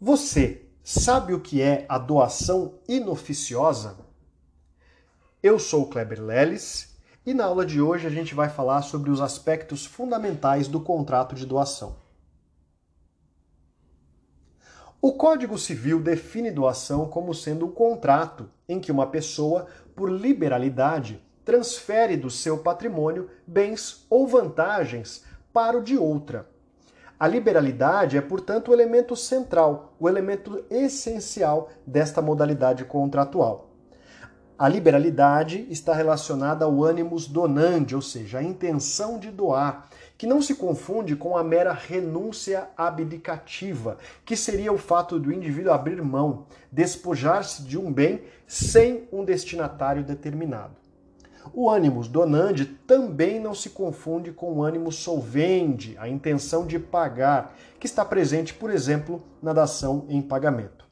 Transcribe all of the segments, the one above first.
Você sabe o que é a doação inoficiosa? Eu sou o Kleber Leles e na aula de hoje a gente vai falar sobre os aspectos fundamentais do contrato de doação. O Código Civil define doação como sendo um contrato em que uma pessoa, por liberalidade, transfere do seu patrimônio bens ou vantagens para o de outra a liberalidade é, portanto, o elemento central, o elemento essencial desta modalidade contratual. A liberalidade está relacionada ao animus donandi, ou seja, a intenção de doar, que não se confunde com a mera renúncia abdicativa, que seria o fato do indivíduo abrir mão, despojar-se de um bem sem um destinatário determinado. O animus donandi também não se confunde com o animus solvendi, a intenção de pagar, que está presente, por exemplo, na dação em pagamento.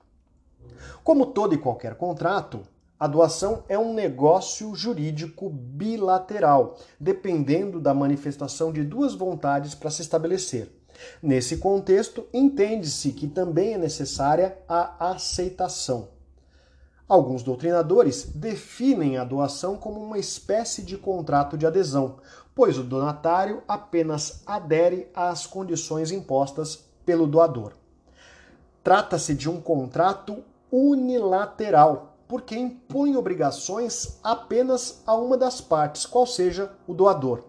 Como todo e qualquer contrato, a doação é um negócio jurídico bilateral, dependendo da manifestação de duas vontades para se estabelecer. Nesse contexto, entende-se que também é necessária a aceitação. Alguns doutrinadores definem a doação como uma espécie de contrato de adesão, pois o donatário apenas adere às condições impostas pelo doador. Trata-se de um contrato unilateral, porque impõe obrigações apenas a uma das partes, qual seja o doador.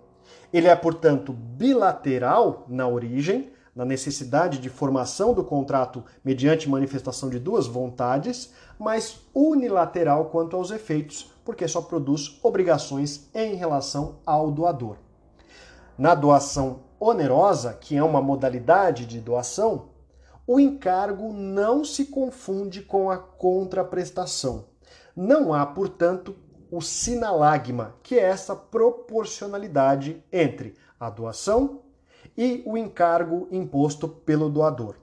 Ele é, portanto, bilateral na origem, na necessidade de formação do contrato mediante manifestação de duas vontades, mas unilateral quanto aos efeitos, porque só produz obrigações em relação ao doador. Na doação onerosa, que é uma modalidade de doação, o encargo não se confunde com a contraprestação. Não há, portanto, o sinalagma, que é essa proporcionalidade entre a doação e o encargo imposto pelo doador.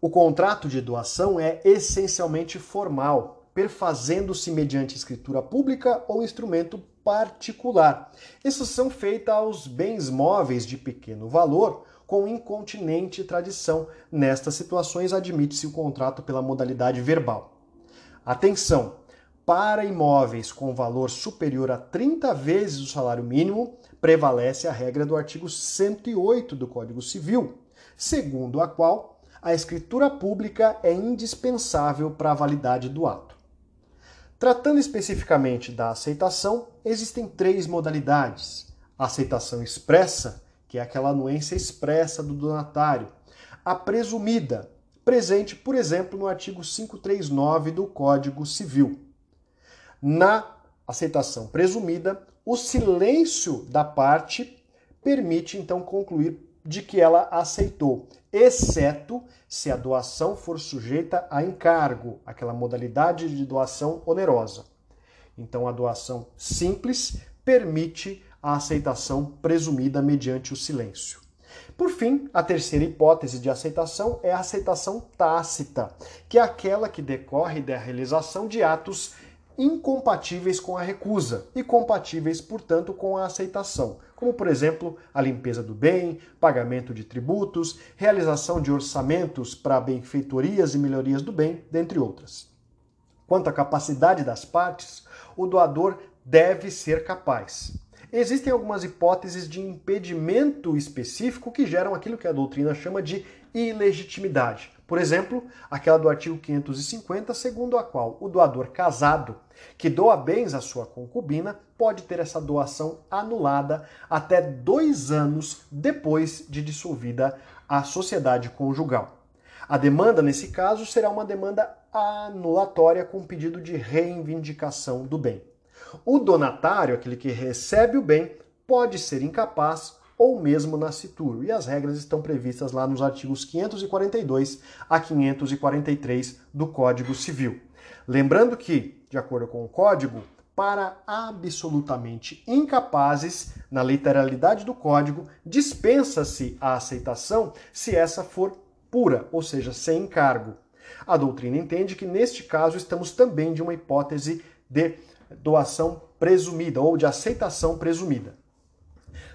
O contrato de doação é essencialmente formal, perfazendo-se mediante escritura pública ou instrumento particular. Exceção feita aos bens móveis de pequeno valor, com incontinente tradição. Nestas situações, admite-se o contrato pela modalidade verbal. Atenção! Para imóveis com valor superior a 30 vezes o salário mínimo, prevalece a regra do artigo 108 do Código Civil, segundo a qual a escritura pública é indispensável para a validade do ato. Tratando especificamente da aceitação, existem três modalidades: a aceitação expressa, que é aquela anuência expressa do donatário, a presumida, presente, por exemplo, no artigo 539 do Código Civil na aceitação presumida, o silêncio da parte permite então concluir de que ela aceitou, exceto se a doação for sujeita a encargo, aquela modalidade de doação onerosa. Então a doação simples permite a aceitação presumida mediante o silêncio. Por fim, a terceira hipótese de aceitação é a aceitação tácita, que é aquela que decorre da realização de atos incompatíveis com a recusa e compatíveis, portanto, com a aceitação, como, por exemplo, a limpeza do bem, pagamento de tributos, realização de orçamentos para benfeitorias e melhorias do bem, dentre outras. Quanto à capacidade das partes, o doador deve ser capaz. Existem algumas hipóteses de impedimento específico que geram aquilo que a doutrina chama de ilegitimidade. Por exemplo, aquela do artigo 550, segundo a qual o doador casado que doa bens à sua concubina pode ter essa doação anulada até dois anos depois de dissolvida a sociedade conjugal. A demanda, nesse caso, será uma demanda anulatória com pedido de reivindicação do bem. O donatário, aquele que recebe o bem, pode ser incapaz ou mesmo nascituro. E as regras estão previstas lá nos artigos 542 a 543 do Código Civil. Lembrando que, de acordo com o Código, para absolutamente incapazes, na literalidade do código, dispensa-se a aceitação se essa for pura, ou seja, sem encargo. A doutrina entende que neste caso estamos também de uma hipótese de doação presumida ou de aceitação presumida.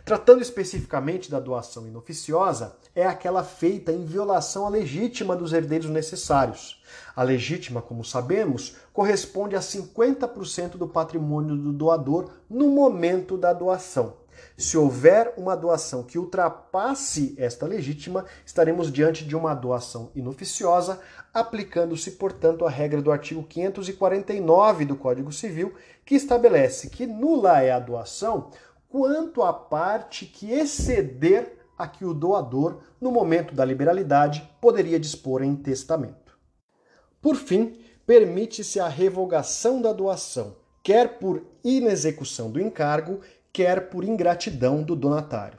Tratando especificamente da doação inoficiosa, é aquela feita em violação à legítima dos herdeiros necessários. A legítima, como sabemos, corresponde a 50% do patrimônio do doador no momento da doação. Se houver uma doação que ultrapasse esta legítima, estaremos diante de uma doação inoficiosa, aplicando-se, portanto, a regra do artigo 549 do Código Civil, que estabelece que nula é a doação quanto à parte que exceder a que o doador, no momento da liberalidade, poderia dispor em testamento. Por fim, permite-se a revogação da doação, quer por inexecução do encargo, quer por ingratidão do donatário.